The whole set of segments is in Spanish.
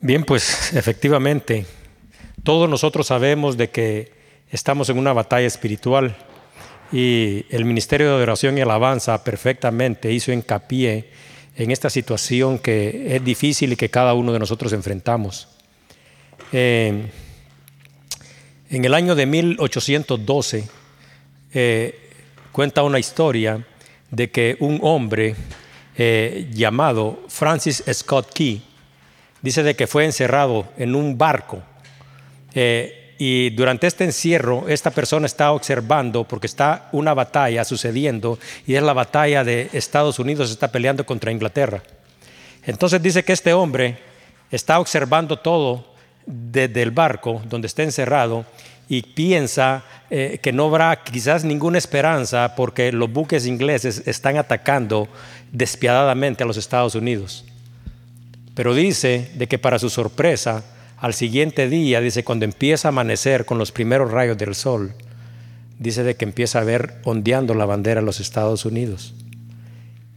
Bien, pues efectivamente, todos nosotros sabemos de que estamos en una batalla espiritual y el Ministerio de Oración y Alabanza perfectamente hizo hincapié en esta situación que es difícil y que cada uno de nosotros enfrentamos. Eh, en el año de 1812 eh, cuenta una historia de que un hombre eh, llamado Francis Scott Key, dice de que fue encerrado en un barco. Eh, y durante este encierro, esta persona está observando, porque está una batalla sucediendo, y es la batalla de Estados Unidos, está peleando contra Inglaterra. Entonces dice que este hombre está observando todo desde el barco donde está encerrado y piensa eh, que no habrá quizás ninguna esperanza porque los buques ingleses están atacando despiadadamente a los Estados Unidos. Pero dice de que para su sorpresa, al siguiente día, dice, cuando empieza a amanecer con los primeros rayos del sol, dice de que empieza a ver ondeando la bandera de los Estados Unidos.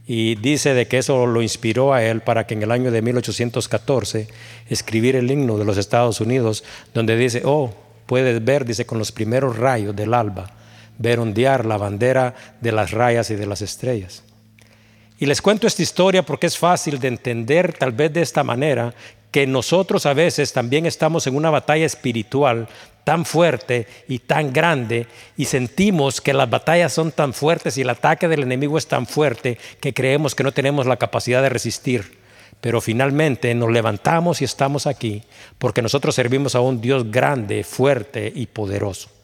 Y dice de que eso lo inspiró a él para que en el año de 1814 escribir el himno de los Estados Unidos, donde dice, oh, puedes ver, dice, con los primeros rayos del alba, ver ondear la bandera de las rayas y de las estrellas. Y les cuento esta historia porque es fácil de entender tal vez de esta manera que nosotros a veces también estamos en una batalla espiritual tan fuerte y tan grande y sentimos que las batallas son tan fuertes y el ataque del enemigo es tan fuerte que creemos que no tenemos la capacidad de resistir. Pero finalmente nos levantamos y estamos aquí porque nosotros servimos a un Dios grande, fuerte y poderoso.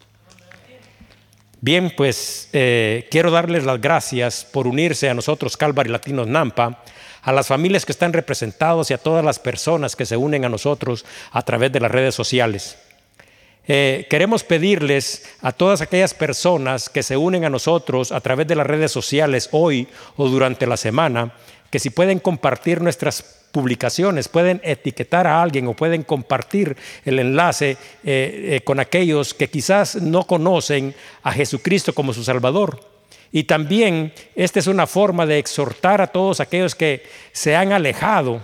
Bien, pues eh, quiero darles las gracias por unirse a nosotros, Calvary Latinos Nampa, a las familias que están representados y a todas las personas que se unen a nosotros a través de las redes sociales. Eh, queremos pedirles a todas aquellas personas que se unen a nosotros a través de las redes sociales hoy o durante la semana, que si pueden compartir nuestras publicaciones, pueden etiquetar a alguien o pueden compartir el enlace eh, eh, con aquellos que quizás no conocen a Jesucristo como su Salvador. Y también esta es una forma de exhortar a todos aquellos que se han alejado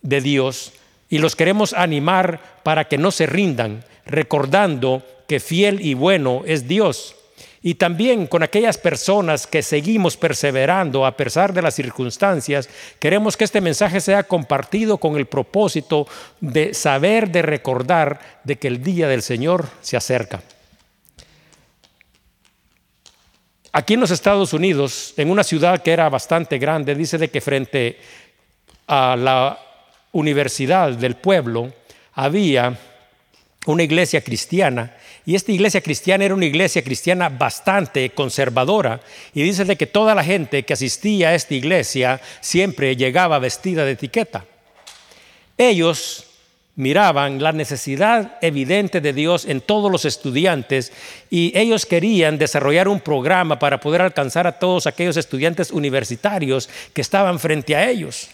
de Dios y los queremos animar para que no se rindan, recordando que fiel y bueno es Dios y también con aquellas personas que seguimos perseverando a pesar de las circunstancias, queremos que este mensaje sea compartido con el propósito de saber, de recordar de que el día del Señor se acerca. Aquí en los Estados Unidos, en una ciudad que era bastante grande, dice de que frente a la universidad del pueblo había una iglesia cristiana y esta iglesia cristiana era una iglesia cristiana bastante conservadora. Y dice que toda la gente que asistía a esta iglesia siempre llegaba vestida de etiqueta. Ellos miraban la necesidad evidente de Dios en todos los estudiantes y ellos querían desarrollar un programa para poder alcanzar a todos aquellos estudiantes universitarios que estaban frente a ellos.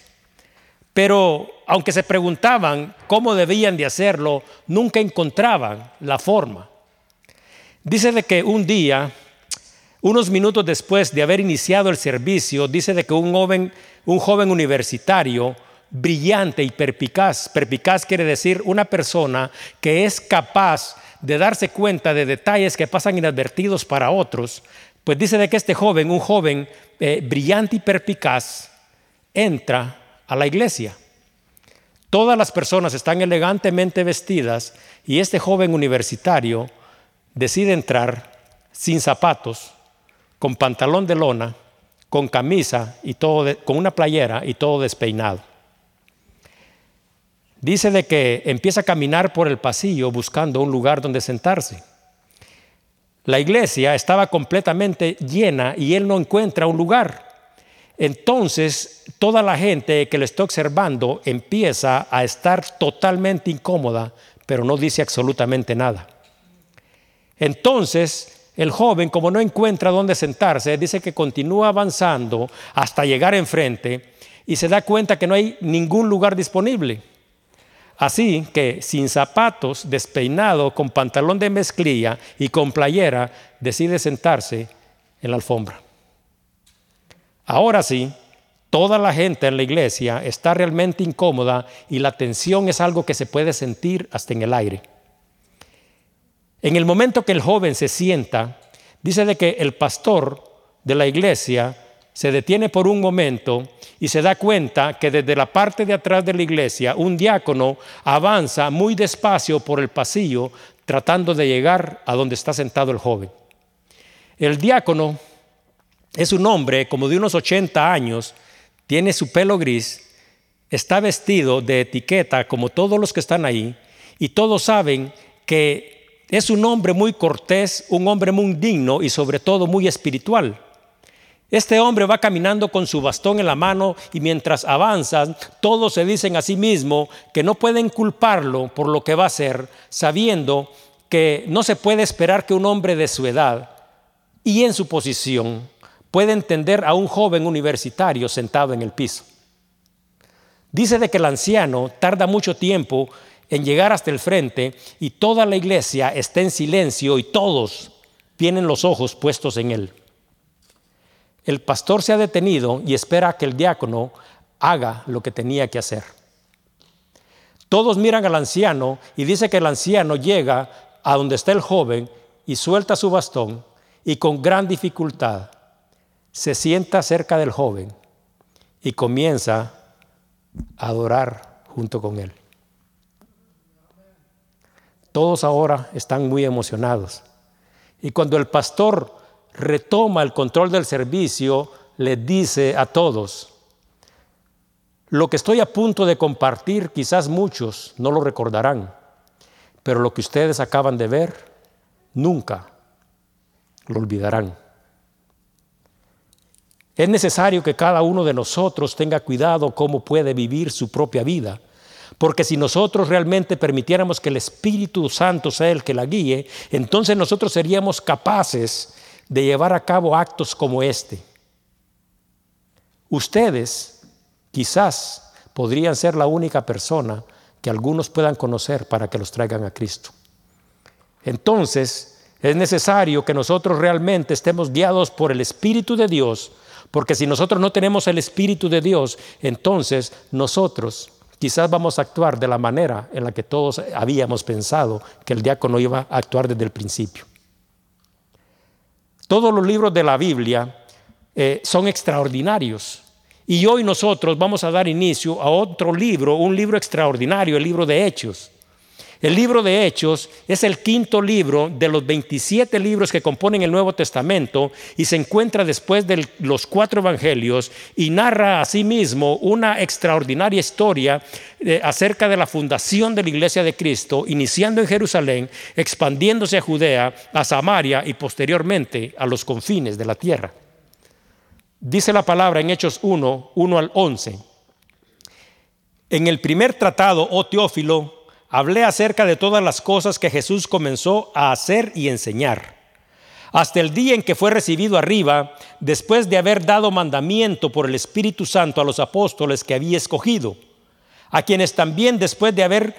Pero aunque se preguntaban cómo debían de hacerlo, nunca encontraban la forma. Dice de que un día, unos minutos después de haber iniciado el servicio, dice de que un joven, un joven universitario brillante y perpicaz, perpicaz quiere decir una persona que es capaz de darse cuenta de detalles que pasan inadvertidos para otros, pues dice de que este joven, un joven eh, brillante y perpicaz, entra a la iglesia. Todas las personas están elegantemente vestidas y este joven universitario decide entrar sin zapatos, con pantalón de lona, con camisa y todo, con una playera y todo despeinado. Dice de que empieza a caminar por el pasillo buscando un lugar donde sentarse. La iglesia estaba completamente llena y él no encuentra un lugar. Entonces, toda la gente que le está observando empieza a estar totalmente incómoda, pero no dice absolutamente nada. Entonces, el joven, como no encuentra dónde sentarse, dice que continúa avanzando hasta llegar enfrente y se da cuenta que no hay ningún lugar disponible. Así que sin zapatos, despeinado, con pantalón de mezclilla y con playera, decide sentarse en la alfombra. Ahora sí, toda la gente en la iglesia está realmente incómoda y la tensión es algo que se puede sentir hasta en el aire. En el momento que el joven se sienta, dice de que el pastor de la iglesia se detiene por un momento y se da cuenta que desde la parte de atrás de la iglesia un diácono avanza muy despacio por el pasillo tratando de llegar a donde está sentado el joven. El diácono es un hombre como de unos 80 años, tiene su pelo gris, está vestido de etiqueta como todos los que están ahí y todos saben que es un hombre muy cortés, un hombre muy digno y sobre todo muy espiritual. Este hombre va caminando con su bastón en la mano y mientras avanzan, todos se dicen a sí mismo que no pueden culparlo por lo que va a hacer, sabiendo que no se puede esperar que un hombre de su edad y en su posición pueda entender a un joven universitario sentado en el piso. Dice de que el anciano tarda mucho tiempo en llegar hasta el frente y toda la iglesia está en silencio y todos tienen los ojos puestos en él. El pastor se ha detenido y espera que el diácono haga lo que tenía que hacer. Todos miran al anciano y dice que el anciano llega a donde está el joven y suelta su bastón y con gran dificultad se sienta cerca del joven y comienza a adorar junto con él. Todos ahora están muy emocionados. Y cuando el pastor retoma el control del servicio, le dice a todos, lo que estoy a punto de compartir quizás muchos no lo recordarán, pero lo que ustedes acaban de ver nunca lo olvidarán. Es necesario que cada uno de nosotros tenga cuidado cómo puede vivir su propia vida, porque si nosotros realmente permitiéramos que el Espíritu Santo sea el que la guíe, entonces nosotros seríamos capaces de llevar a cabo actos como este. Ustedes quizás podrían ser la única persona que algunos puedan conocer para que los traigan a Cristo. Entonces, es necesario que nosotros realmente estemos guiados por el Espíritu de Dios, porque si nosotros no tenemos el Espíritu de Dios, entonces nosotros quizás vamos a actuar de la manera en la que todos habíamos pensado que el diácono iba a actuar desde el principio. Todos los libros de la Biblia eh, son extraordinarios. Y hoy nosotros vamos a dar inicio a otro libro, un libro extraordinario, el libro de Hechos. El libro de Hechos es el quinto libro de los 27 libros que componen el Nuevo Testamento y se encuentra después de los cuatro evangelios y narra asimismo una extraordinaria historia eh, acerca de la fundación de la iglesia de Cristo, iniciando en Jerusalén, expandiéndose a Judea, a Samaria y posteriormente a los confines de la tierra. Dice la palabra en Hechos 1, 1 al 11. En el primer tratado, oh Teófilo, hablé acerca de todas las cosas que Jesús comenzó a hacer y enseñar, hasta el día en que fue recibido arriba, después de haber dado mandamiento por el Espíritu Santo a los apóstoles que había escogido, a quienes también después de haber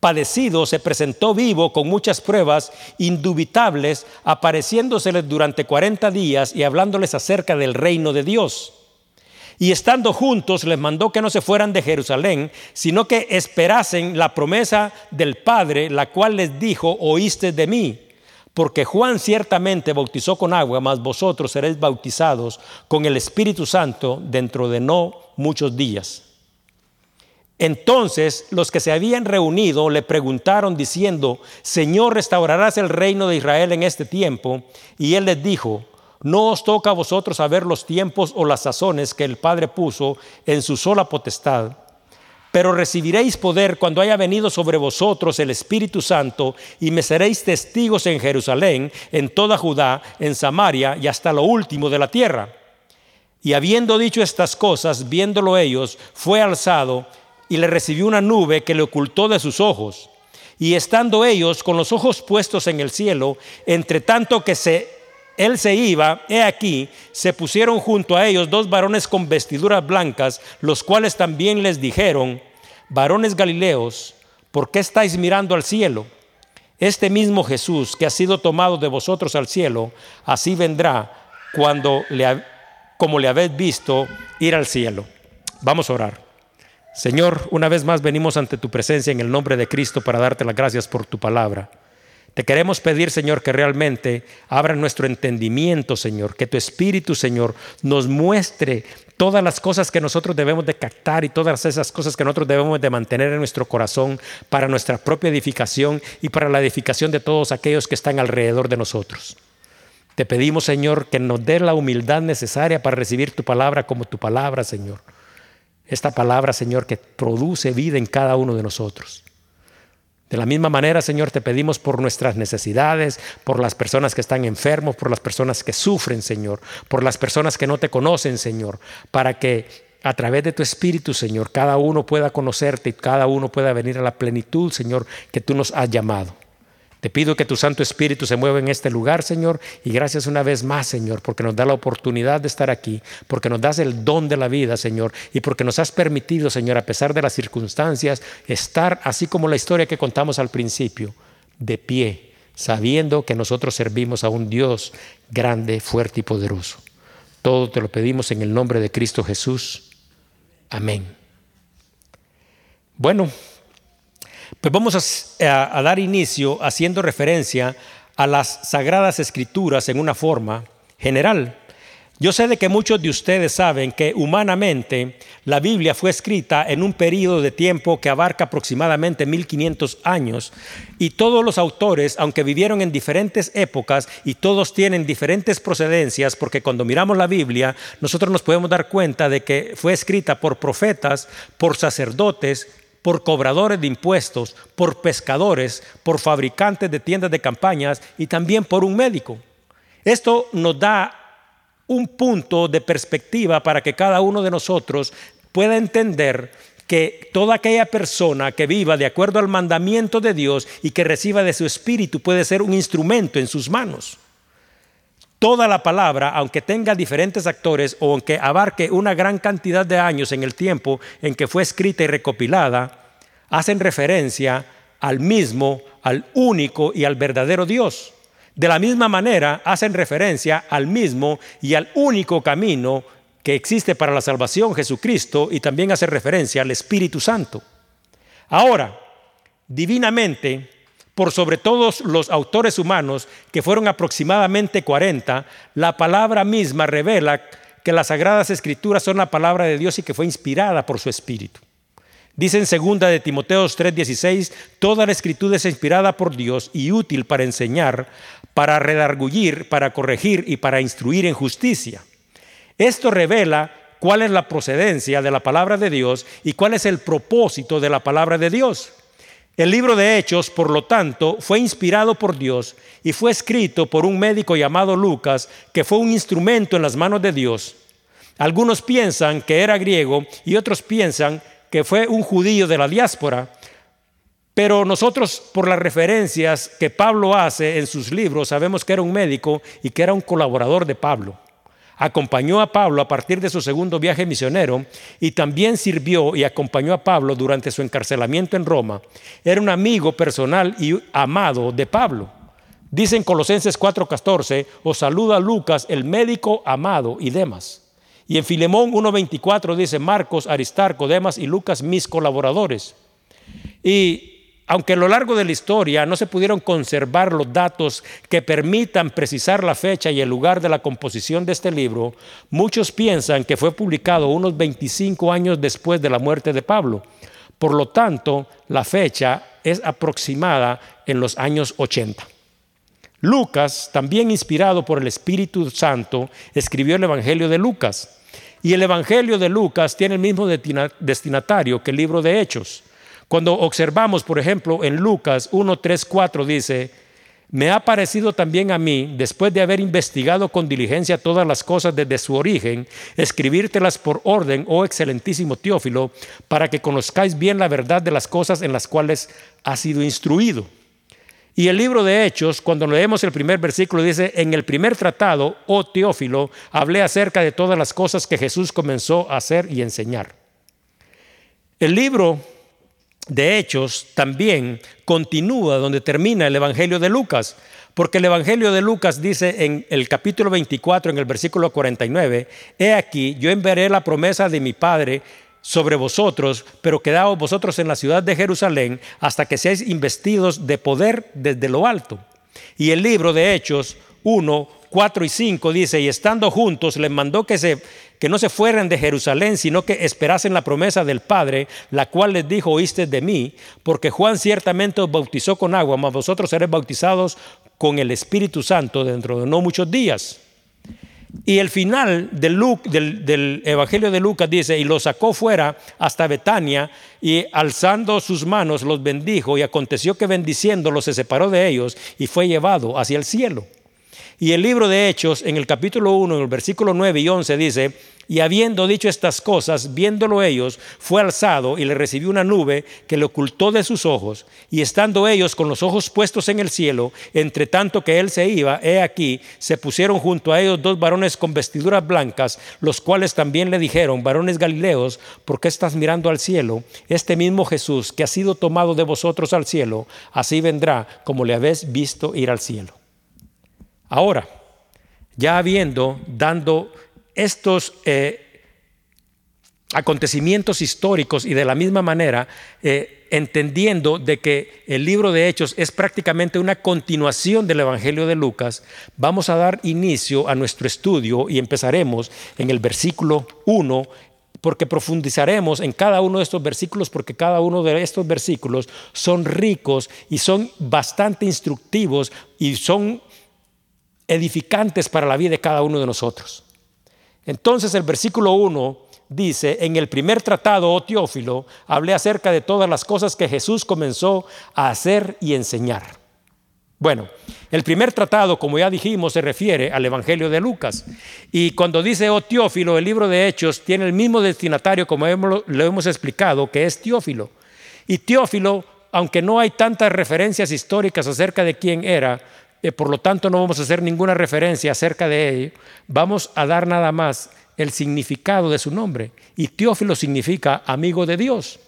padecido se presentó vivo con muchas pruebas indubitables, apareciéndoseles durante cuarenta días y hablándoles acerca del reino de Dios y estando juntos les mandó que no se fueran de Jerusalén, sino que esperasen la promesa del Padre, la cual les dijo, oíste de mí. Porque Juan ciertamente bautizó con agua, mas vosotros seréis bautizados con el Espíritu Santo dentro de no muchos días. Entonces los que se habían reunido le preguntaron diciendo, Señor, ¿restaurarás el reino de Israel en este tiempo? Y él les dijo, no os toca a vosotros saber los tiempos o las sazones que el Padre puso en su sola potestad. Pero recibiréis poder cuando haya venido sobre vosotros el Espíritu Santo y me seréis testigos en Jerusalén, en toda Judá, en Samaria y hasta lo último de la tierra. Y habiendo dicho estas cosas, viéndolo ellos, fue alzado y le recibió una nube que le ocultó de sus ojos. Y estando ellos con los ojos puestos en el cielo, entre tanto que se él se iba, he aquí, se pusieron junto a ellos dos varones con vestiduras blancas, los cuales también les dijeron, varones galileos, ¿por qué estáis mirando al cielo? Este mismo Jesús que ha sido tomado de vosotros al cielo, así vendrá cuando le, como le habéis visto ir al cielo. Vamos a orar. Señor, una vez más venimos ante tu presencia en el nombre de Cristo para darte las gracias por tu palabra. Te queremos pedir, Señor, que realmente abra nuestro entendimiento, Señor, que tu Espíritu, Señor, nos muestre todas las cosas que nosotros debemos de captar y todas esas cosas que nosotros debemos de mantener en nuestro corazón para nuestra propia edificación y para la edificación de todos aquellos que están alrededor de nosotros. Te pedimos, Señor, que nos dé la humildad necesaria para recibir tu palabra como tu palabra, Señor. Esta palabra, Señor, que produce vida en cada uno de nosotros. De la misma manera, Señor, te pedimos por nuestras necesidades, por las personas que están enfermos, por las personas que sufren, Señor, por las personas que no te conocen, Señor, para que a través de tu Espíritu, Señor, cada uno pueda conocerte y cada uno pueda venir a la plenitud, Señor, que tú nos has llamado. Te pido que tu Santo Espíritu se mueva en este lugar, Señor, y gracias una vez más, Señor, porque nos da la oportunidad de estar aquí, porque nos das el don de la vida, Señor, y porque nos has permitido, Señor, a pesar de las circunstancias, estar así como la historia que contamos al principio, de pie, sabiendo que nosotros servimos a un Dios grande, fuerte y poderoso. Todo te lo pedimos en el nombre de Cristo Jesús. Amén. Bueno. Pues vamos a, dar inicio haciendo referencia a las sagradas escrituras en una forma general. Yo sé de que muchos de ustedes saben que humanamente la Biblia fue escrita en un periodo de tiempo que abarca aproximadamente 1500 años y todos los autores, aunque vivieron en diferentes épocas y todos tienen diferentes procedencias, porque cuando miramos la Biblia nosotros nos podemos dar cuenta de que fue escrita por profetas, por sacerdotes, por cobradores de impuestos, por pescadores, por fabricantes de tiendas de campañas y también por un médico. Esto nos da un punto de perspectiva para que cada uno de nosotros pueda entender que toda aquella persona que viva de acuerdo al mandamiento de Dios y que reciba de su espíritu puede ser un instrumento en sus manos. Toda la palabra, aunque tenga diferentes actores o aunque abarque una gran cantidad de años en el tiempo en que fue escrita y recopilada, hacen referencia al mismo, al único y al verdadero Dios. De la misma manera, hacen referencia al mismo y al único camino que existe para la salvación, Jesucristo, y también hace referencia al Espíritu Santo. Ahora, divinamente, por sobre todos los autores humanos, que fueron aproximadamente 40, la palabra misma revela que las sagradas escrituras son la palabra de Dios y que fue inspirada por su Espíritu. Dice en segunda de Timoteo 3:16, toda la escritura es inspirada por Dios y útil para enseñar, para redargullir, para corregir y para instruir en justicia. Esto revela cuál es la procedencia de la palabra de Dios y cuál es el propósito de la palabra de Dios. El libro de Hechos, por lo tanto, fue inspirado por Dios y fue escrito por un médico llamado Lucas, que fue un instrumento en las manos de Dios. Algunos piensan que era griego y otros piensan que fue un judío de la diáspora, pero nosotros por las referencias que Pablo hace en sus libros sabemos que era un médico y que era un colaborador de Pablo acompañó a Pablo a partir de su segundo viaje misionero y también sirvió y acompañó a Pablo durante su encarcelamiento en Roma. Era un amigo personal y amado de Pablo. Dice en Colosenses 4:14, os saluda Lucas, el médico amado y demás. Y en Filemón 1:24 dice Marcos, Aristarco, Demas y Lucas, mis colaboradores. Y aunque a lo largo de la historia no se pudieron conservar los datos que permitan precisar la fecha y el lugar de la composición de este libro, muchos piensan que fue publicado unos 25 años después de la muerte de Pablo. Por lo tanto, la fecha es aproximada en los años 80. Lucas, también inspirado por el Espíritu Santo, escribió el Evangelio de Lucas. Y el Evangelio de Lucas tiene el mismo destinatario que el libro de Hechos. Cuando observamos, por ejemplo, en Lucas 1, 3, 4 dice, me ha parecido también a mí, después de haber investigado con diligencia todas las cosas desde su origen, escribírtelas por orden, oh excelentísimo Teófilo, para que conozcáis bien la verdad de las cosas en las cuales ha sido instruido. Y el libro de Hechos, cuando leemos el primer versículo, dice, en el primer tratado, oh Teófilo, hablé acerca de todas las cosas que Jesús comenzó a hacer y enseñar. El libro de Hechos también continúa donde termina el Evangelio de Lucas, Porque el Evangelio de Lucas dice en el capítulo 24, en el versículo 49, He aquí, yo enviaré la promesa de mi Padre sobre vosotros, pero quedaos vosotros en la ciudad de Jerusalén hasta que seáis investidos de poder desde lo alto. Y el libro de Hechos 1, 4 y 5 dice, y estando juntos les mandó que, se, que no se fueran de Jerusalén, sino que esperasen la promesa del Padre, la cual les dijo, oíste de mí, porque Juan ciertamente os bautizó con agua, mas vosotros seréis bautizados con el Espíritu Santo dentro de no muchos días. Y el final del, del, Evangelio de Lucas dice, y lo sacó fuera hasta Betania, y alzando sus manos los bendijo, y aconteció que bendiciéndolos se separó de ellos y fue llevado hacia el cielo. Y el libro de Hechos, en el capítulo 1, en el versículo 9 y 11, dice, y habiendo dicho estas cosas, viéndolo ellos, fue alzado y le recibió una nube que le ocultó de sus ojos, y estando ellos con los ojos puestos en el cielo, entre tanto que él se iba, he aquí, se pusieron junto a ellos dos varones con vestiduras blancas, los cuales también le dijeron, varones galileos, ¿por qué estás mirando al cielo? Este mismo Jesús que ha sido tomado de vosotros al cielo, así vendrá como le habéis visto ir al cielo. Ahora, ya habiendo, dando estos eh, acontecimientos históricos y de la misma manera eh, entendiendo de que el libro de Hechos es prácticamente una continuación del Evangelio de Lucas, vamos a dar inicio a nuestro estudio y empezaremos en el versículo 1 porque profundizaremos en cada uno de estos versículos, porque cada uno de estos versículos son ricos y son bastante instructivos y son edificantes para la vida de cada uno de nosotros. Entonces el versículo 1 dice, en el primer tratado, oh Teófilo, hablé acerca de todas las cosas que Jesús comenzó a hacer y enseñar. Bueno, el primer tratado, como ya dijimos, se refiere al Evangelio de Lucas. Y cuando dice, oh Teófilo, el libro de Hechos tiene el mismo destinatario, como lo hemos explicado, que es Teófilo. Y Teófilo, aunque no hay tantas referencias históricas acerca de quién era, eh, por lo tanto no vamos a hacer ninguna referencia acerca de ello, vamos a dar nada más el significado de su nombre. Y Teófilo significa amigo de Dios.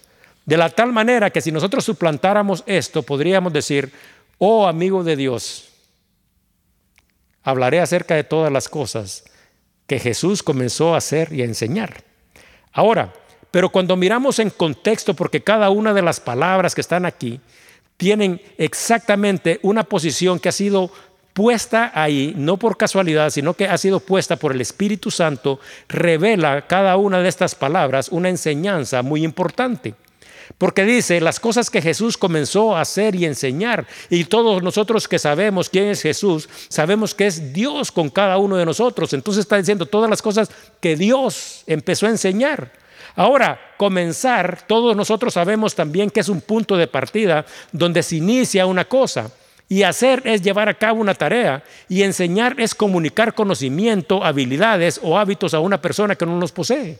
De la tal manera que si nosotros suplantáramos esto, podríamos decir, oh amigo de Dios, hablaré acerca de todas las cosas que Jesús comenzó a hacer y a enseñar. Ahora, pero cuando miramos en contexto, porque cada una de las palabras que están aquí tienen exactamente una posición que ha sido puesta ahí, no por casualidad, sino que ha sido puesta por el Espíritu Santo, revela cada una de estas palabras una enseñanza muy importante. Porque dice las cosas que Jesús comenzó a hacer y enseñar. Y todos nosotros que sabemos quién es Jesús, sabemos que es Dios con cada uno de nosotros. Entonces está diciendo todas las cosas que Dios empezó a enseñar. Ahora, comenzar, todos nosotros sabemos también que es un punto de partida donde se inicia una cosa. Y hacer es llevar a cabo una tarea y enseñar es comunicar conocimiento, habilidades o hábitos a una persona que no los posee.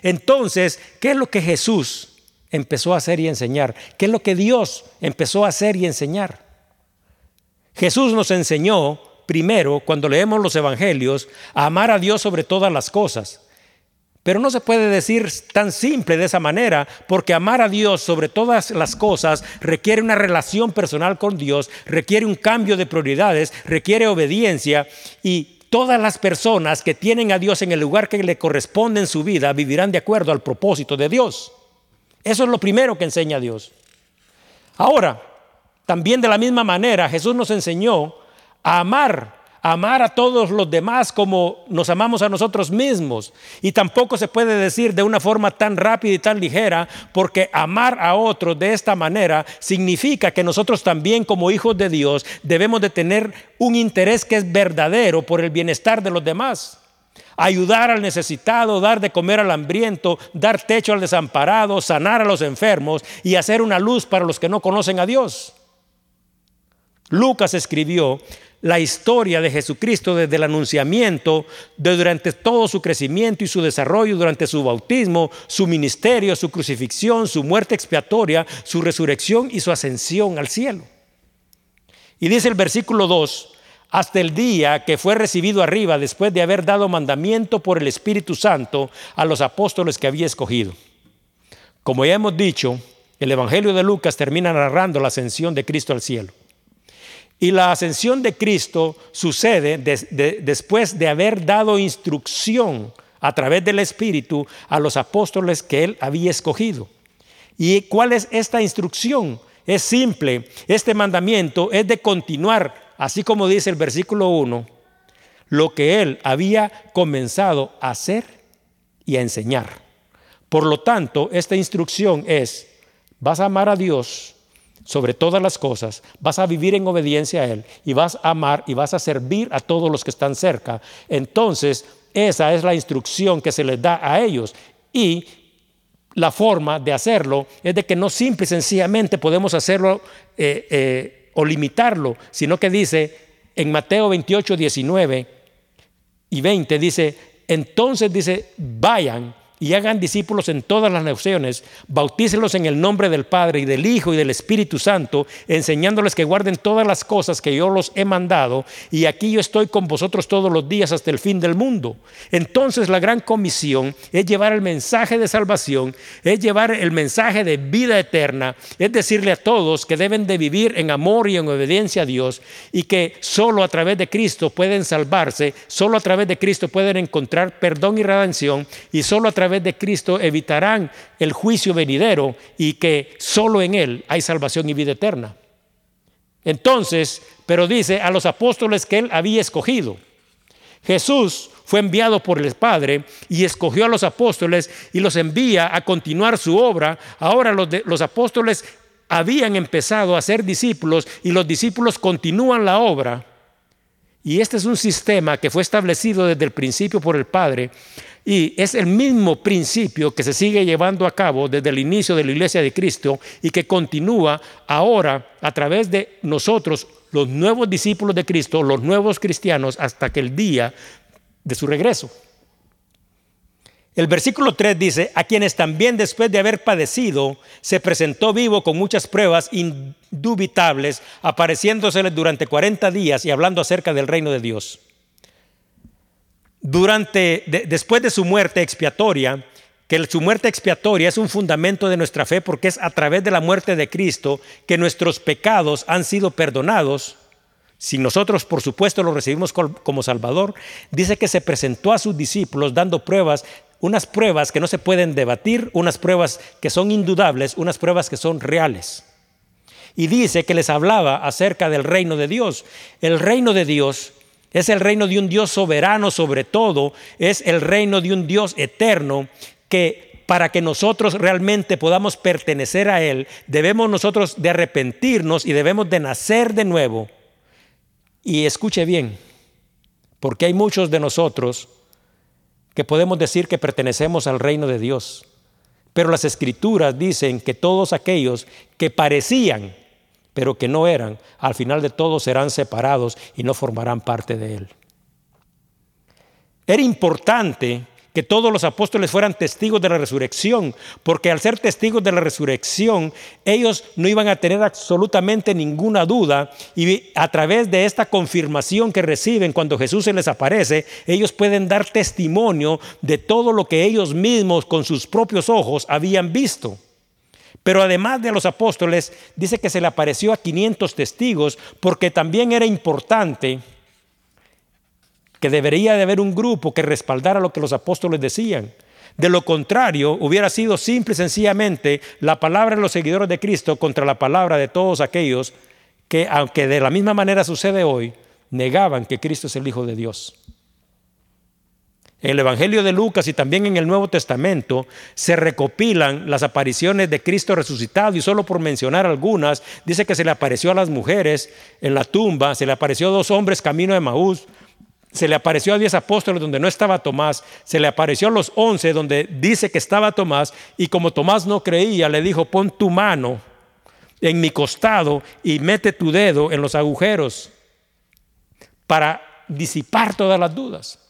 Entonces, ¿qué es lo que Jesús empezó a hacer y enseñar? ¿Qué es lo que Dios empezó a hacer y enseñar? Jesús nos enseñó, primero, cuando leemos los evangelios, a amar a Dios sobre todas las cosas. Pero no se puede decir tan simple de esa manera, porque amar a Dios sobre todas las cosas requiere una relación personal con Dios, requiere un cambio de prioridades, requiere obediencia y todas las personas que tienen a Dios en el lugar que le corresponde en su vida vivirán de acuerdo al propósito de Dios. Eso es lo primero que enseña Dios. Ahora, también de la misma manera Jesús nos enseñó a amar amar a todos los demás como nos amamos a nosotros mismos. Y tampoco se puede decir de una forma tan rápida y tan ligera, porque amar a otros de esta manera significa que nosotros también como hijos de Dios debemos de tener un interés que es verdadero por el bienestar de los demás. Ayudar al necesitado, dar de comer al hambriento, dar techo al desamparado, sanar a los enfermos y hacer una luz para los que no conocen a Dios. Lucas escribió, la historia de Jesucristo desde el anunciamiento, de durante todo su crecimiento y su desarrollo, durante su bautismo, su ministerio, su crucifixión, su muerte expiatoria, su resurrección y su ascensión al cielo. Y dice el versículo 2, hasta el día que fue recibido arriba después de haber dado mandamiento por el Espíritu Santo a los apóstoles que había escogido. Como ya hemos dicho, el Evangelio de Lucas termina narrando la ascensión de Cristo al cielo. Y la ascensión de Cristo sucede después de haber dado instrucción a través del Espíritu a los apóstoles que él había escogido. ¿Y cuál es esta instrucción? Es simple. Este mandamiento es de continuar, así como dice el versículo 1, lo que él había comenzado a hacer y a enseñar. Por lo tanto, esta instrucción es, vas a amar a Dios sobre todas las cosas, vas a vivir en obediencia a Él y vas a amar y vas a servir a todos los que están cerca. Entonces, esa es la instrucción que se les da a ellos. Y la forma de hacerlo es de que no simple y sencillamente podemos hacerlo eh, eh, o limitarlo, sino que dice en Mateo 28, 19 y 20, dice, entonces dice, vayan y hagan discípulos en todas las naciones, bautícelos en el nombre del Padre y del Hijo y del Espíritu Santo, enseñándoles que guarden todas las cosas que yo los he mandado, y aquí yo estoy con vosotros todos los días hasta el fin del mundo. Entonces la gran comisión es llevar el mensaje de salvación, es llevar el mensaje de vida eterna, es decirle a todos que deben de vivir en amor y en obediencia a Dios, y que solo a través de Cristo pueden salvarse, solo a través de Cristo pueden encontrar perdón y redención, y solo a través de Cristo evitarán el juicio venidero y que solo en Él hay salvación y vida eterna. Entonces, pero dice a los apóstoles que Él había escogido. Jesús fue enviado por el Padre y escogió a los apóstoles y los envía a continuar su obra. Ahora los, los apóstoles habían empezado a ser discípulos y los discípulos continúan la obra. Y este es un sistema que fue establecido desde el principio por el Padre y es el mismo principio que se sigue llevando a cabo desde el inicio de la iglesia de Cristo y que continúa ahora a través de nosotros, los nuevos discípulos de Cristo, los nuevos cristianos, hasta que el día de su regreso. El versículo 3 dice, a quienes también después de haber padecido, se presentó vivo con muchas pruebas indubitables, apareciéndoseles durante 40 días y hablando acerca del reino de Dios durante, después de su muerte expiatoria, que su muerte expiatoria es un fundamento de nuestra fe porque es a través de la muerte de Cristo que nuestros pecados han sido perdonados. Si nosotros, por supuesto, lo recibimos como Salvador, dice que se presentó a sus discípulos dando pruebas, unas pruebas que no se pueden debatir, unas pruebas que son indudables, unas pruebas que son reales. Y dice que les hablaba acerca del reino de Dios. El reino de Dios es el reino de un Dios soberano sobre todo, es el reino de un Dios eterno que para que nosotros realmente podamos pertenecer a Él, debemos nosotros de arrepentirnos y debemos de nacer de nuevo. Y escuche bien, porque hay muchos de nosotros que podemos decir que pertenecemos al reino de Dios, pero las escrituras dicen que todos aquellos que parecían pero que no eran, al final de todo serán separados y no formarán parte de él. Era importante que todos los apóstoles fueran testigos de la resurrección, porque al ser testigos de la resurrección, ellos no iban a tener absolutamente ninguna duda y a través de esta confirmación que reciben cuando Jesús se les aparece, ellos pueden dar testimonio de todo lo que ellos mismos con sus propios ojos habían visto. Pero además de los apóstoles, dice que se le apareció a 500 testigos porque también era importante que debería de haber un grupo que respaldara lo que los apóstoles decían. De lo contrario, hubiera sido simple y sencillamente la palabra de los seguidores de Cristo contra la palabra de todos aquellos que, aunque de la misma manera sucede hoy, negaban que Cristo es el Hijo de Dios. En el Evangelio de Lucas y también en el Nuevo Testamento se recopilan las apariciones de Cristo resucitado y solo por mencionar algunas, dice que se le apareció a las mujeres en la tumba, se le apareció a dos hombres camino de Maús, se le apareció a diez apóstoles donde no estaba Tomás, se le apareció a los once donde dice que estaba Tomás y como Tomás no creía, le dijo, pon tu mano en mi costado y mete tu dedo en los agujeros para disipar todas las dudas.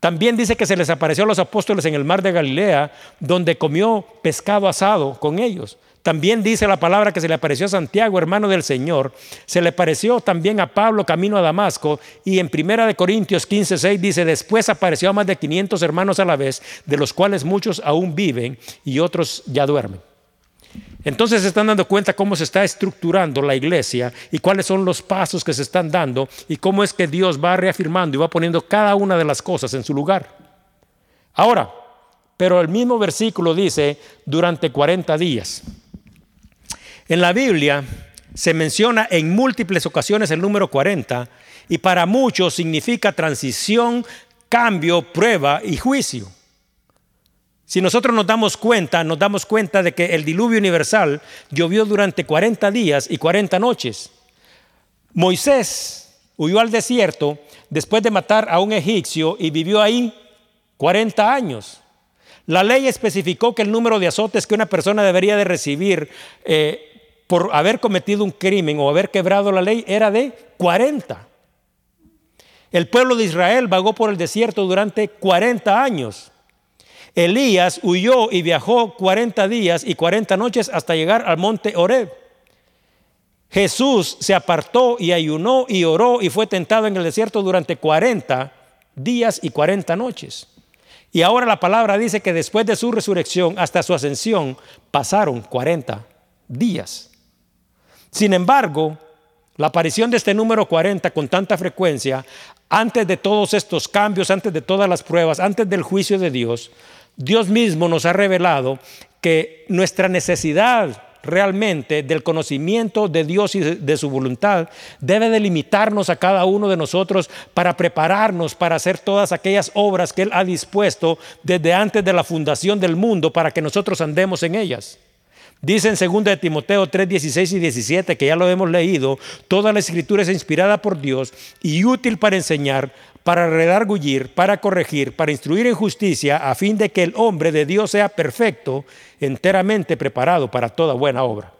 También dice que se les apareció a los apóstoles en el mar de Galilea, donde comió pescado asado con ellos. También dice la palabra que se le apareció a Santiago, hermano del Señor. Se le apareció también a Pablo camino a Damasco. Y en Primera de Corintios 15, 6 dice, después apareció a más de 500 hermanos a la vez, de los cuales muchos aún viven y otros ya duermen. Entonces se están dando cuenta cómo se está estructurando la iglesia y cuáles son los pasos que se están dando y cómo es que Dios va reafirmando y va poniendo cada una de las cosas en su lugar. Ahora, pero el mismo versículo dice durante 40 días. En la Biblia se menciona en múltiples ocasiones el número 40 y para muchos significa transición, cambio, prueba y juicio. Si nosotros nos damos cuenta, nos damos cuenta de que el diluvio universal llovió durante 40 días y 40 noches. Moisés huyó al desierto después de matar a un egipcio y vivió ahí 40 años. La ley especificó que el número de azotes que una persona debería de recibir eh, por haber cometido un crimen o haber quebrado la ley era de 40. El pueblo de Israel vagó por el desierto durante 40 años. Elías huyó y viajó 40 días y 40 noches hasta llegar al monte Oreb. Jesús se apartó y ayunó y oró y fue tentado en el desierto durante 40 días y 40 noches. Y ahora la palabra dice que después de su resurrección hasta su ascensión pasaron 40 días. Sin embargo, la aparición de este número 40 con tanta frecuencia antes de todos estos cambios, antes de todas las pruebas, antes del juicio de Dios, Dios mismo nos ha revelado que nuestra necesidad realmente del conocimiento de Dios y de su voluntad debe delimitarnos a cada uno de nosotros para prepararnos para hacer todas aquellas obras que Él ha dispuesto desde antes de la fundación del mundo para que nosotros andemos en ellas. Dice en 2 de Timoteo 3, 16 y 17, que ya lo hemos leído, toda la escritura es inspirada por Dios y útil para enseñar, para redargullir, para corregir, para instruir en justicia, a fin de que el hombre de Dios sea perfecto, enteramente preparado para toda buena obra.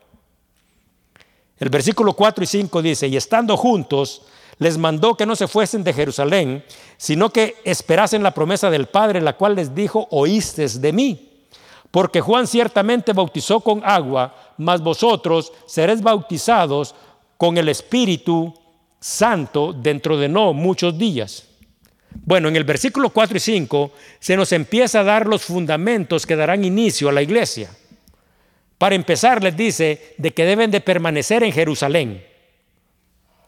El versículo 4 y 5 dice, y estando juntos, les mandó que no se fuesen de Jerusalén, sino que esperasen la promesa del Padre, la cual les dijo, oíste de mí. Porque Juan ciertamente bautizó con agua, mas vosotros seréis bautizados con el Espíritu Santo dentro de no muchos días. Bueno, en el versículo 4 y 5 se nos empieza a dar los fundamentos que darán inicio a la iglesia. Para empezar, les dice de que deben de permanecer en Jerusalén.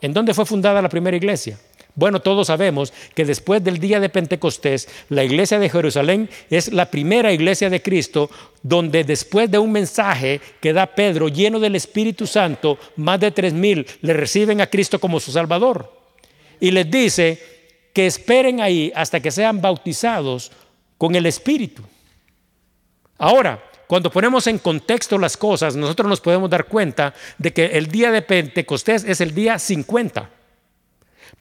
¿En dónde fue fundada la primera iglesia? Bueno, todos sabemos que después del día de Pentecostés, la iglesia de Jerusalén es la primera iglesia de Cristo donde después de un mensaje que da Pedro lleno del Espíritu Santo, más de tres mil le reciben a Cristo como su Salvador. Y les dice que esperen ahí hasta que sean bautizados con el Espíritu. Ahora, cuando ponemos en contexto las cosas, nosotros nos podemos dar cuenta de que el día de Pentecostés es el día 50.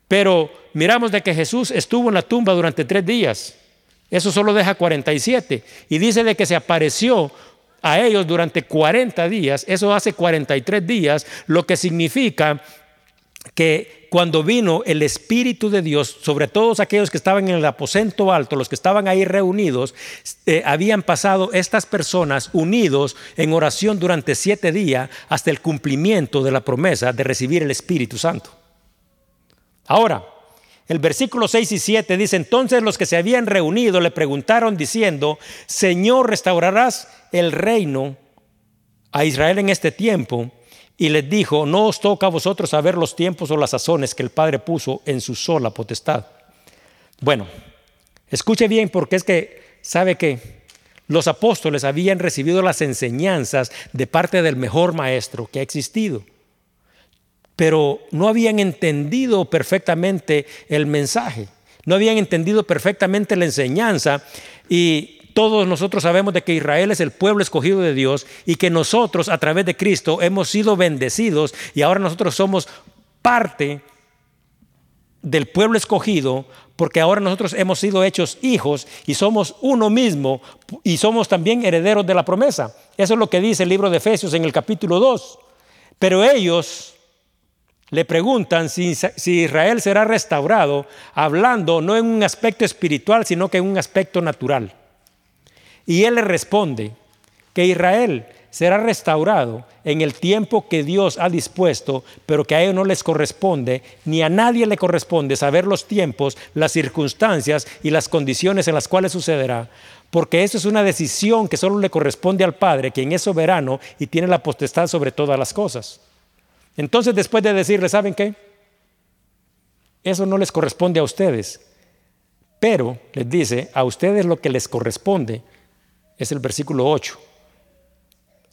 Pero miramos de que Jesús estuvo en la tumba durante tres días. Eso solo deja 47. Y dice de que se apareció a ellos durante 40 días. Eso hace 43 días, lo que significa que cuando vino el Espíritu de Dios sobre todos aquellos que estaban en el aposento alto, los que estaban ahí reunidos, eh, habían pasado estas personas unidos en oración durante siete días hasta el cumplimiento de la promesa de recibir el Espíritu Santo. Ahora, el versículo 6 y 7 dice, entonces los que se habían reunido le preguntaron diciendo, Señor, ¿restaurarás el reino a Israel en este tiempo? Y les dijo, no os toca a vosotros saber los tiempos o las sazones que el Padre puso en su sola potestad. Bueno, escuche bien porque es que sabe que los apóstoles habían recibido las enseñanzas de parte del mejor maestro que ha existido pero no habían entendido perfectamente el mensaje, no habían entendido perfectamente la enseñanza y todos nosotros sabemos de que Israel es el pueblo escogido de Dios y que nosotros a través de Cristo hemos sido bendecidos y ahora nosotros somos parte del pueblo escogido porque ahora nosotros hemos sido hechos hijos y somos uno mismo y somos también herederos de la promesa. Eso es lo que dice el libro de Efesios en el capítulo 2. Pero ellos le preguntan si, Israel será restaurado, hablando no en un aspecto espiritual, sino que en un aspecto natural. Y él le responde que Israel será restaurado en el tiempo que Dios ha dispuesto, pero que a ellos no les corresponde, ni a nadie le corresponde saber los tiempos, las circunstancias y las condiciones en las cuales sucederá, porque eso es una decisión que solo le corresponde al Padre, quien es soberano y tiene la potestad sobre todas las cosas. Entonces, después de decirle, ¿saben qué? Eso no les corresponde a ustedes, pero les dice, a ustedes lo que les corresponde es el versículo 8,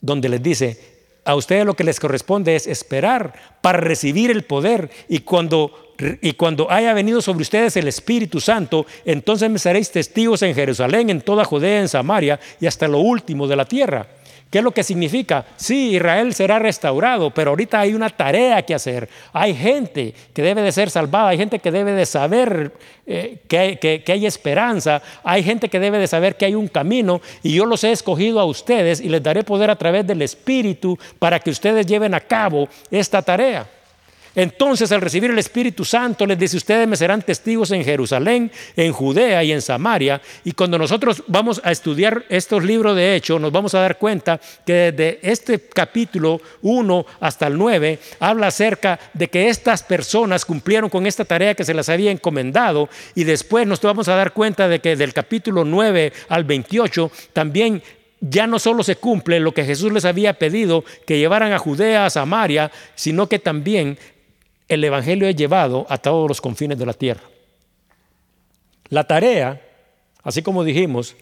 donde les dice, a ustedes lo que les corresponde es esperar para recibir el poder y cuando, y cuando haya venido sobre ustedes el Espíritu Santo, entonces me seréis testigos en Jerusalén, en toda Judea, en Samaria y hasta lo último de la tierra. ¿Qué es lo que significa? Sí, Israel será restaurado, pero ahorita hay una tarea que hacer. Hay gente que debe de ser salvada, hay gente que debe de saber eh, que, que hay esperanza, hay gente que debe de saber que hay un camino y yo los he escogido a ustedes y les daré poder a través del Espíritu para que ustedes lleven a cabo esta tarea. Entonces, al recibir el Espíritu Santo, les dice, ustedes me serán testigos en Jerusalén, en Judea y en Samaria. Y cuando nosotros vamos a estudiar estos libros de Hechos, nos vamos a dar cuenta que desde este capítulo 1 hasta el 9 habla acerca de que estas personas cumplieron con esta tarea que se les había encomendado. Y después nos vamos a dar cuenta de que del capítulo 9 al 28 también ya no solo se cumple lo que Jesús les había pedido, que llevaran a Judea, a Samaria, sino que también el Evangelio es llevado a todos los confines de la tierra. La tarea, así como dijimos,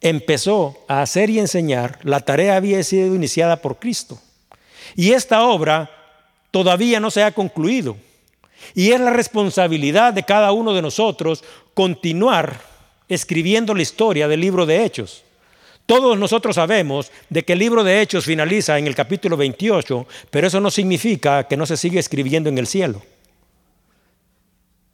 empezó a hacer y enseñar, la tarea había sido iniciada por Cristo. Y esta obra todavía no se ha concluido. Y es la responsabilidad de cada uno de nosotros continuar escribiendo la historia del libro de Hechos. Todos nosotros sabemos de que el libro de Hechos finaliza en el capítulo 28, pero eso no significa que no se sigue escribiendo en el cielo.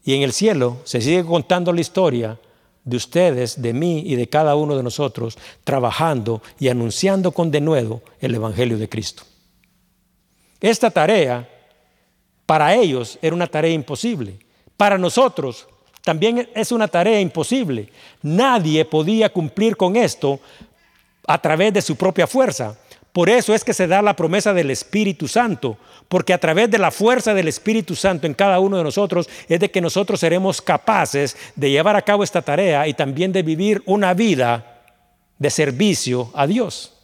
Y en el cielo se sigue contando la historia de ustedes, de mí y de cada uno de nosotros, trabajando y anunciando con denuedo el Evangelio de Cristo. Esta tarea, para ellos, era una tarea imposible. Para nosotros, también es una tarea imposible. Nadie podía cumplir con esto a través de su propia fuerza. Por eso es que se da la promesa del Espíritu Santo, porque a través de la fuerza del Espíritu Santo en cada uno de nosotros es de que nosotros seremos capaces de llevar a cabo esta tarea y también de vivir una vida de servicio a Dios.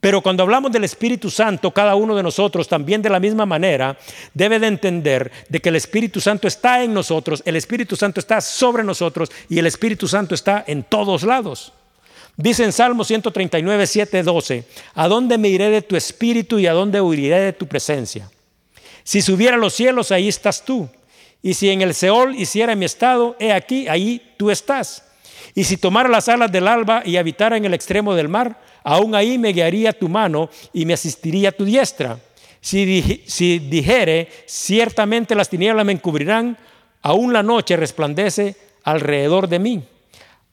Pero cuando hablamos del Espíritu Santo, cada uno de nosotros también de la misma manera debe de entender de que el Espíritu Santo está en nosotros, el Espíritu Santo está sobre nosotros y el Espíritu Santo está en todos lados. Dice en Salmo 139, 7, 12, ¿a dónde me iré de tu espíritu y a dónde huiré de tu presencia? Si subiera a los cielos, ahí estás tú. Y si en el Seol hiciera mi estado, he aquí, ahí tú estás. Y si tomara las alas del alba y habitara en el extremo del mar, aún ahí me guiaría tu mano y me asistiría tu diestra. Si, si dijere, ciertamente las tinieblas me encubrirán, aún la noche resplandece alrededor de mí.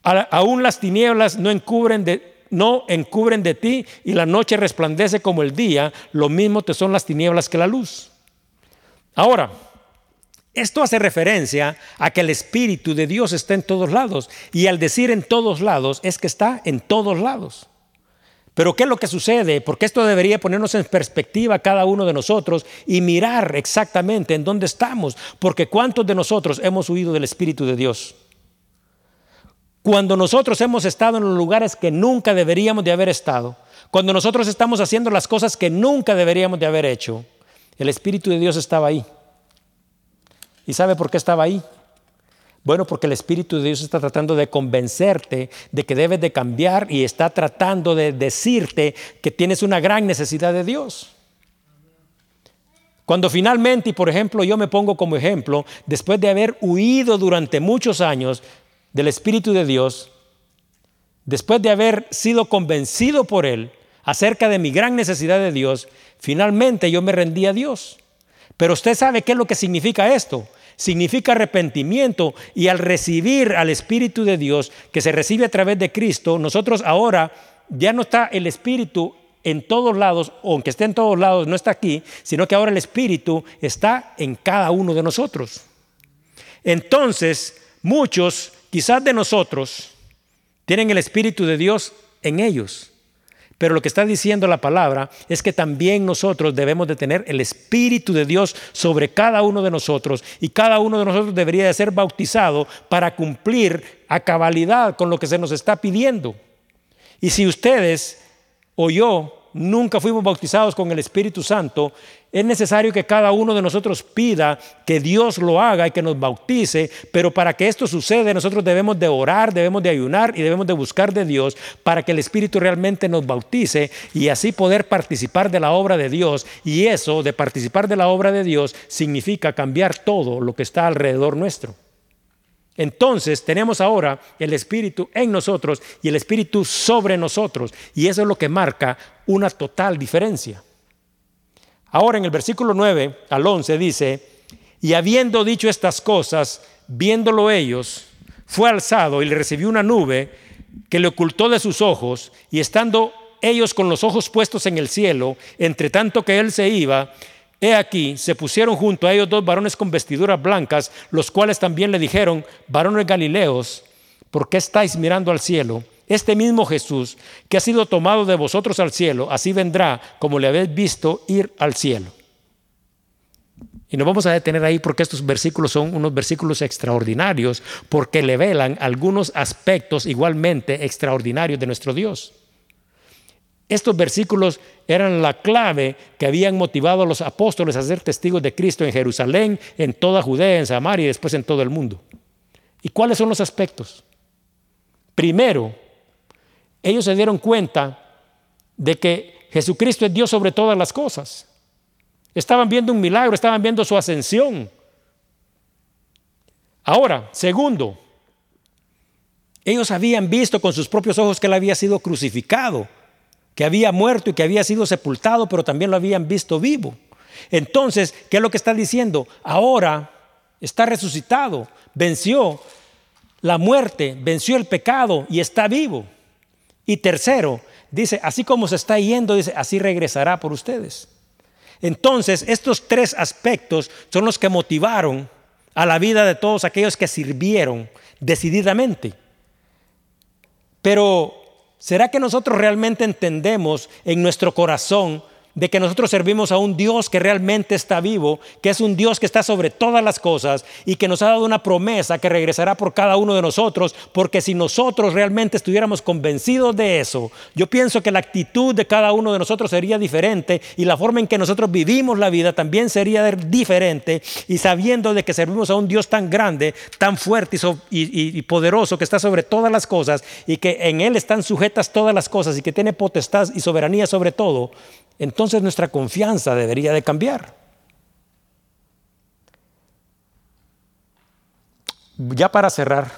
Aún las tinieblas no encubren de, no encubren de ti y la noche resplandece como el día, lo mismo te son las tinieblas que la luz. Ahora, esto hace referencia a que el Espíritu de Dios está en todos lados y al decir en todos lados es que está en todos lados. Pero ¿qué es lo que sucede? Porque esto debería ponernos en perspectiva cada uno de nosotros y mirar exactamente en dónde estamos, porque ¿cuántos de nosotros hemos huido del Espíritu de Dios? Cuando nosotros hemos estado en los lugares que nunca deberíamos de haber estado, cuando nosotros estamos haciendo las cosas que nunca deberíamos de haber hecho, el Espíritu de Dios estaba ahí. ¿Y sabe por qué estaba ahí? Bueno, porque el Espíritu de Dios está tratando de convencerte de que debes de cambiar y está tratando de decirte que tienes una gran necesidad de Dios. Cuando finalmente, y por ejemplo yo me pongo como ejemplo, después de haber huido durante muchos años del Espíritu de Dios, después de haber sido convencido por Él acerca de mi gran necesidad de Dios, finalmente yo me rendí a Dios. Pero usted sabe qué es lo que significa esto. Significa arrepentimiento y al recibir al Espíritu de Dios que se recibe a través de Cristo, nosotros ahora ya no está el Espíritu en todos lados, aunque esté en todos lados, no está aquí, sino que ahora el Espíritu está en cada uno de nosotros. Entonces, muchos Quizás de nosotros tienen el Espíritu de Dios en ellos, pero lo que está diciendo la palabra es que también nosotros debemos de tener el Espíritu de Dios sobre cada uno de nosotros y cada uno de nosotros debería de ser bautizado para cumplir a cabalidad con lo que se nos está pidiendo. Y si ustedes o yo nunca fuimos bautizados con el Espíritu Santo, es necesario que cada uno de nosotros pida que Dios lo haga y que nos bautice, pero para que esto suceda nosotros debemos de orar, debemos de ayunar y debemos de buscar de Dios para que el Espíritu realmente nos bautice y así poder participar de la obra de Dios. Y eso de participar de la obra de Dios significa cambiar todo lo que está alrededor nuestro. Entonces tenemos ahora el Espíritu en nosotros y el Espíritu sobre nosotros. Y eso es lo que marca una total diferencia. Ahora en el versículo 9 al 11 dice, y habiendo dicho estas cosas, viéndolo ellos, fue alzado y le recibió una nube que le ocultó de sus ojos, y estando ellos con los ojos puestos en el cielo, entre tanto que él se iba, He aquí, se pusieron junto a ellos dos varones con vestiduras blancas, los cuales también le dijeron, varones galileos, ¿por qué estáis mirando al cielo? Este mismo Jesús, que ha sido tomado de vosotros al cielo, así vendrá como le habéis visto ir al cielo. Y nos vamos a detener ahí porque estos versículos son unos versículos extraordinarios, porque le velan algunos aspectos igualmente extraordinarios de nuestro Dios. Estos versículos eran la clave que habían motivado a los apóstoles a ser testigos de Cristo en Jerusalén, en toda Judea, en Samaria y después en todo el mundo. ¿Y cuáles son los aspectos? Primero, ellos se dieron cuenta de que Jesucristo es Dios sobre todas las cosas. Estaban viendo un milagro, estaban viendo su ascensión. Ahora, segundo, ellos habían visto con sus propios ojos que él había sido crucificado que había muerto y que había sido sepultado, pero también lo habían visto vivo. Entonces, ¿qué es lo que está diciendo? Ahora está resucitado, venció la muerte, venció el pecado y está vivo. Y tercero, dice, así como se está yendo, dice, así regresará por ustedes. Entonces, estos tres aspectos son los que motivaron a la vida de todos aquellos que sirvieron decididamente. Pero ¿Será que nosotros realmente entendemos en nuestro corazón de que nosotros servimos a un Dios que realmente está vivo, que es un Dios que está sobre todas las cosas y que nos ha dado una promesa que regresará por cada uno de nosotros, porque si nosotros realmente estuviéramos convencidos de eso, yo pienso que la actitud de cada uno de nosotros sería diferente y la forma en que nosotros vivimos la vida también sería diferente y sabiendo de que servimos a un Dios tan grande, tan fuerte y, poderoso que está sobre todas las cosas y que en Él están sujetas todas las cosas y que tiene potestad y soberanía sobre todo, entonces nuestra confianza debería de cambiar. Ya para cerrar,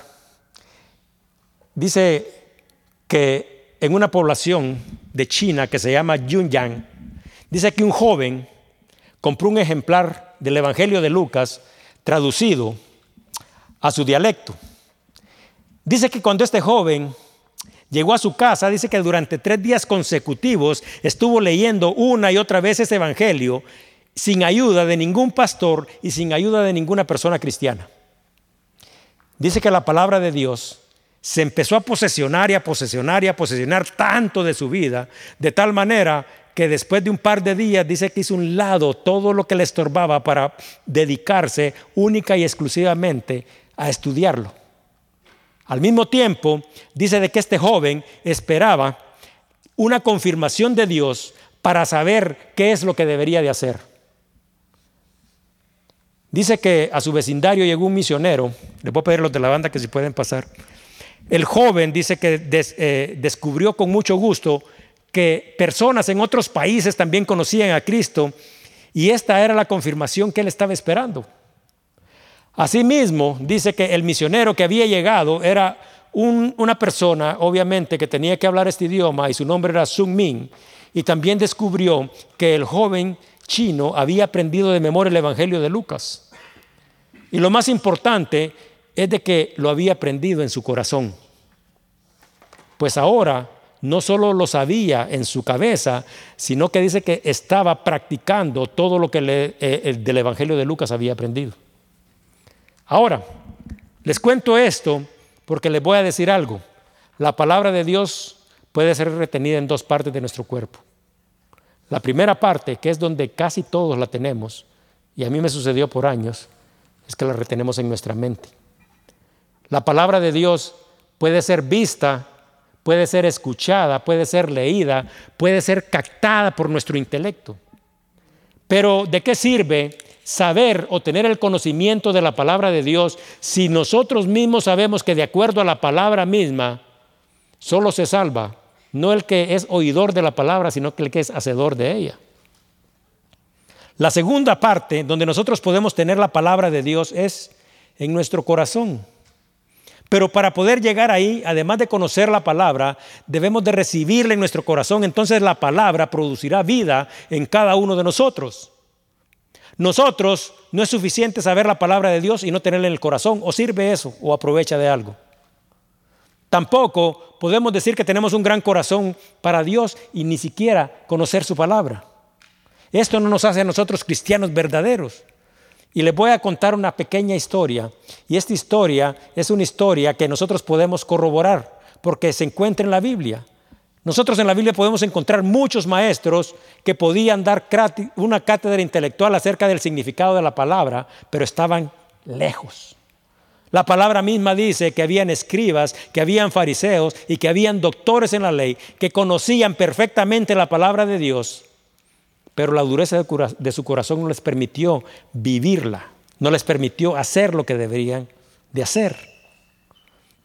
dice que en una población de China que se llama Yunyang, dice que un joven compró un ejemplar del Evangelio de Lucas traducido a su dialecto. Dice que cuando este joven Llegó a su casa, dice que durante tres días consecutivos estuvo leyendo una y otra vez ese Evangelio sin ayuda de ningún pastor y sin ayuda de ninguna persona cristiana. Dice que la palabra de Dios se empezó a posesionar y a posesionar y a posesionar tanto de su vida, de tal manera que después de un par de días dice que hizo un lado todo lo que le estorbaba para dedicarse única y exclusivamente a estudiarlo. Al mismo tiempo, dice de que este joven esperaba una confirmación de Dios para saber qué es lo que debería de hacer. Dice que a su vecindario llegó un misionero, le puedo pedir a los de la banda que si pueden pasar. El joven dice que eh, descubrió con mucho gusto que personas en otros países también conocían a Cristo y esta era la confirmación que él estaba esperando. Asimismo, dice que el misionero que había llegado era una persona, obviamente, que tenía que hablar este idioma y su nombre era Sun Min, y también descubrió que el joven chino había aprendido de memoria el Evangelio de Lucas. Y lo más importante es de que lo había aprendido en su corazón. Pues ahora no solo lo sabía en su cabeza, sino que dice que estaba practicando todo lo que eh, del Evangelio de Lucas había aprendido. Ahora, les cuento esto porque les voy a decir algo. La palabra de Dios puede ser retenida en dos partes de nuestro cuerpo. La primera parte, que es donde casi todos la tenemos, y a mí me sucedió por años, es que la retenemos en nuestra mente. La palabra de Dios puede ser vista, puede ser escuchada, puede ser leída, puede ser captada por nuestro intelecto. Pero ¿de qué sirve saber o tener el conocimiento de la palabra de Dios si nosotros mismos sabemos que de acuerdo a la palabra misma, solo se salva no el que es oidor de la palabra, sino el que es hacedor de ella? La segunda parte donde nosotros podemos tener la palabra de Dios es en nuestro corazón. Pero para poder llegar ahí, además de conocer la palabra, debemos de recibirla en nuestro corazón. Entonces la palabra producirá vida en cada uno de nosotros. Nosotros no es suficiente saber la palabra de Dios y no tenerla en el corazón. O sirve eso o aprovecha de algo. Tampoco podemos decir que tenemos un gran corazón para Dios y ni siquiera conocer su palabra. Esto no nos hace a nosotros cristianos verdaderos. Y les voy a contar una pequeña historia. Y esta historia es una historia que nosotros podemos corroborar porque se encuentra en la Biblia. Nosotros en la Biblia podemos encontrar muchos maestros que podían dar una cátedra intelectual acerca del significado de la palabra, pero estaban lejos. La palabra misma dice que habían escribas, que habían fariseos y que habían doctores en la ley que conocían perfectamente la palabra de Dios, pero la dureza de su corazón no les permitió vivirla, no les permitió hacer lo que deberían de hacer.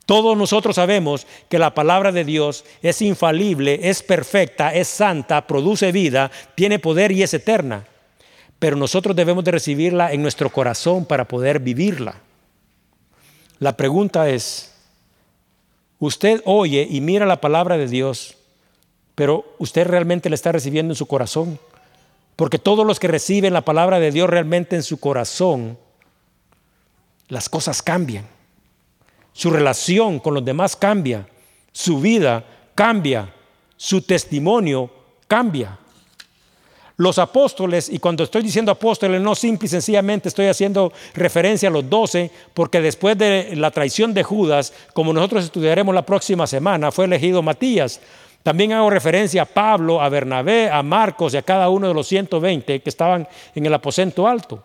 Todos nosotros sabemos que la palabra de Dios es infalible, es perfecta, es santa, produce vida, tiene poder y es eterna. Pero nosotros debemos de recibirla en nuestro corazón para poder vivirla. La pregunta es, usted oye y mira la palabra de Dios, pero usted realmente la está recibiendo en su corazón. Porque todos los que reciben la palabra de Dios realmente en su corazón, las cosas cambian. Su relación con los demás cambia. Su vida cambia. Su testimonio cambia. Los apóstoles, y cuando estoy diciendo apóstoles, no simple y sencillamente estoy haciendo referencia a los doce, porque después de la traición de Judas, como nosotros estudiaremos la próxima semana, fue elegido Matías. También hago referencia a Pablo, a Bernabé, a Marcos y a cada uno de los 120 que estaban en el aposento alto.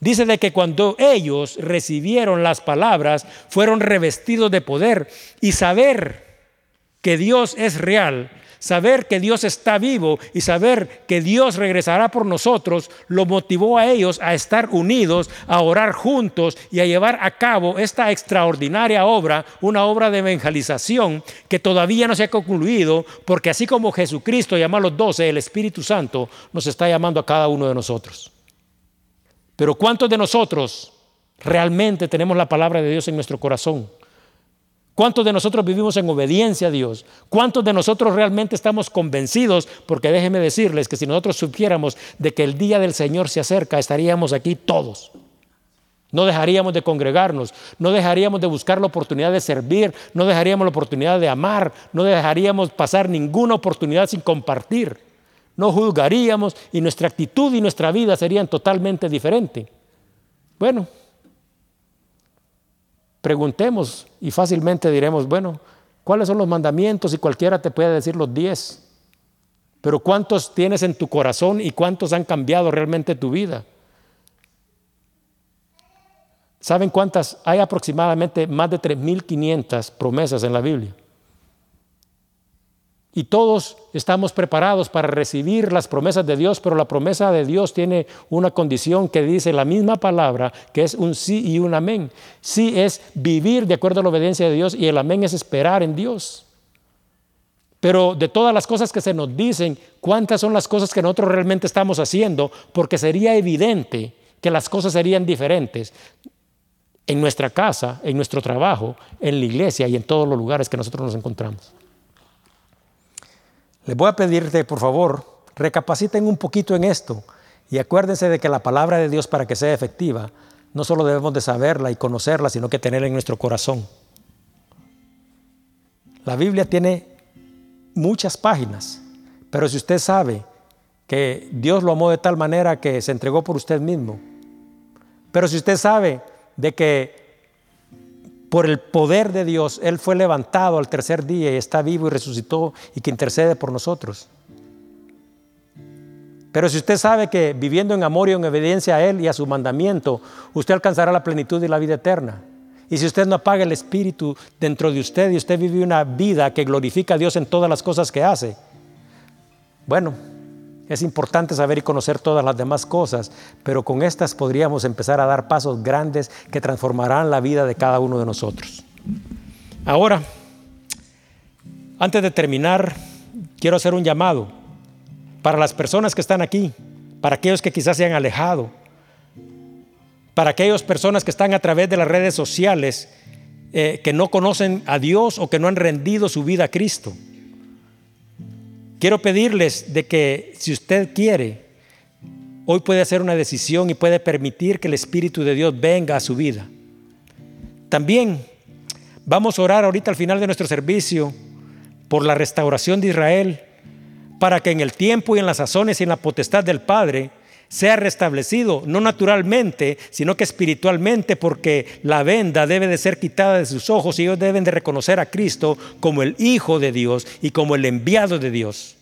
Dice de que cuando ellos recibieron las palabras, fueron revestidos de poder y saber que Dios es real Saber que Dios está vivo y saber que Dios regresará por nosotros lo motivó a ellos a estar unidos, a orar juntos y a llevar a cabo esta extraordinaria obra, una obra de evangelización que todavía no se ha concluido, porque así como Jesucristo llamó a los doce, el Espíritu Santo nos está llamando a cada uno de nosotros. Pero ¿cuántos de nosotros realmente tenemos la palabra de Dios en nuestro corazón? ¿Cuántos de nosotros vivimos en obediencia a Dios? ¿Cuántos de nosotros realmente estamos convencidos? Porque déjenme decirles que si nosotros supiéramos de que el día del Señor se acerca, estaríamos aquí todos. No dejaríamos de congregarnos, no dejaríamos de buscar la oportunidad de servir, no dejaríamos la oportunidad de amar, no dejaríamos pasar ninguna oportunidad sin compartir. No juzgaríamos y nuestra actitud y nuestra vida serían totalmente diferentes. Bueno, Preguntemos y fácilmente diremos, bueno, ¿cuáles son los mandamientos? Y cualquiera te puede decir los diez. Pero ¿cuántos tienes en tu corazón y cuántos han cambiado realmente tu vida? ¿Saben cuántas? Hay aproximadamente más de 3.500 promesas en la Biblia. Y todos estamos preparados para recibir las promesas de Dios, pero la promesa de Dios tiene una condición que dice la misma palabra, que es un sí y un amén. Sí es vivir de acuerdo a la obediencia de Dios y el amén es esperar en Dios. Pero de todas las cosas que se nos dicen, ¿cuántas son las cosas que nosotros realmente estamos haciendo? Porque sería evidente que las cosas serían diferentes en nuestra casa, en nuestro trabajo, en la iglesia y en todos los lugares que nosotros nos encontramos. Les voy a pedirte, por favor, recapaciten un poquito en esto y acuérdense de que la palabra de Dios para que sea efectiva, no solo debemos de saberla y conocerla, sino que tenerla en nuestro corazón. La Biblia tiene muchas páginas, pero si usted sabe que Dios lo amó de tal manera que se entregó por usted mismo, pero si usted sabe de que por el poder de Dios, Él fue levantado al tercer día y está vivo y resucitó y que intercede por nosotros. Pero si usted sabe que viviendo en amor y en obediencia a Él y a su mandamiento, usted alcanzará la plenitud y la vida eterna. Y si usted no apaga el Espíritu dentro de usted y usted vive una vida que glorifica a Dios en todas las cosas que hace, bueno, es importante saber y conocer todas las demás cosas, pero con estas podríamos empezar a dar pasos grandes que transformarán la vida de cada uno de nosotros. Ahora, antes de terminar, quiero hacer un llamado para las personas que están aquí, para aquellos que quizás se han alejado, para aquellas personas que están a través de las redes sociales, eh, que no conocen a Dios o que no han rendido su vida a Cristo. Quiero pedirles de que si usted quiere, hoy puede hacer una decisión y puede permitir que el Espíritu de Dios venga a su vida. También vamos a orar ahorita al final de nuestro servicio por la restauración de Israel, para que en el tiempo y en las sazones y en la potestad del Padre sea restablecido, no naturalmente, sino que espiritualmente, porque la venda debe de ser quitada de sus ojos y ellos deben de reconocer a Cristo como el Hijo de Dios y como el enviado de Dios.